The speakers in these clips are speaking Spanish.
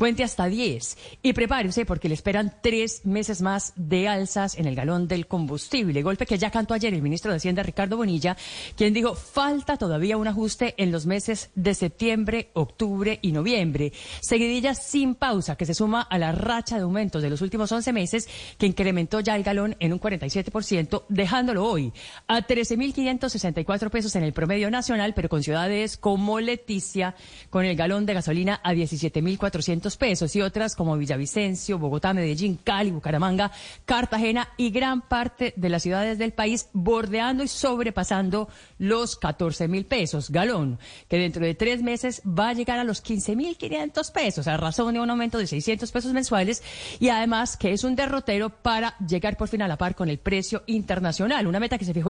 Cuente hasta 10 y prepárese porque le esperan tres meses más de alzas en el galón del combustible. Golpe que ya cantó ayer el ministro de Hacienda, Ricardo Bonilla, quien dijo falta todavía un ajuste en los meses de septiembre, octubre y noviembre. Seguidilla sin pausa que se suma a la racha de aumentos de los últimos 11 meses que incrementó ya el galón en un 47%, dejándolo hoy a 13.564 pesos en el promedio nacional, pero con ciudades como Leticia, con el galón de gasolina a 17.400 pesos y otras como Villavicencio, Bogotá, Medellín, Cali, Bucaramanga, Cartagena y gran parte de las ciudades del país bordeando y sobrepasando los 14 mil pesos galón, que dentro de tres meses va a llegar a los 15 mil 500 pesos a razón de un aumento de 600 pesos mensuales y además que es un derrotero para llegar por fin a la par con el precio internacional, una meta que se fijó.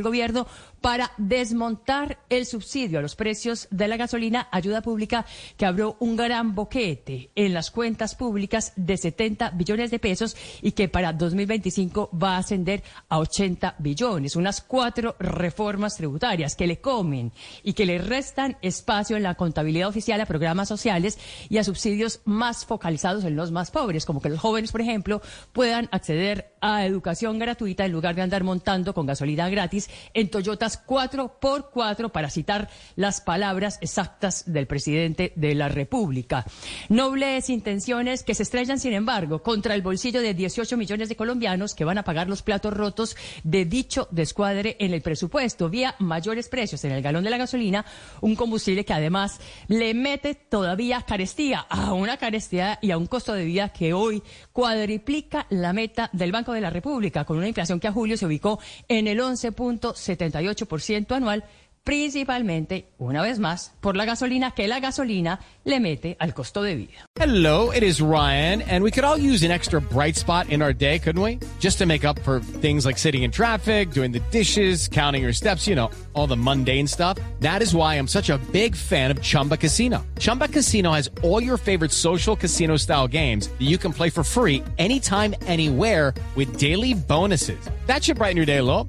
El gobierno para desmontar el subsidio a los precios de la gasolina, ayuda pública que abrió un gran boquete en las cuentas públicas de 70 billones de pesos y que para 2025 va a ascender a 80 billones. Unas cuatro reformas tributarias que le comen y que le restan espacio en la contabilidad oficial a programas sociales y a subsidios más focalizados en los más pobres, como que los jóvenes, por ejemplo, puedan acceder a educación gratuita en lugar de andar montando con gasolina gratis en Toyotas 4x4 para citar las palabras exactas del presidente de la República. Nobles intenciones que se estrellan, sin embargo, contra el bolsillo de 18 millones de colombianos que van a pagar los platos rotos de dicho descuadre en el presupuesto vía mayores precios en el galón de la gasolina, un combustible que además le mete todavía carestía a una carestía y a un costo de vida que hoy cuadriplica la meta del Banco de la República, con una inflación que a julio se ubicó en el 11.78% anual, principalmente, una vez más, por la gasolina que la gasolina le mete al costo de vida. Hello, it is Ryan, and we could all use an extra bright spot in our day, couldn't we? Just to make up for things like sitting in traffic, doing the dishes, counting your steps, you know, all the mundane stuff. That is why I'm such a big fan of Chumba Casino. Chumba Casino has all your favorite social casino style games that you can play for free anytime, anywhere with daily bonuses. That should brighten your day a little.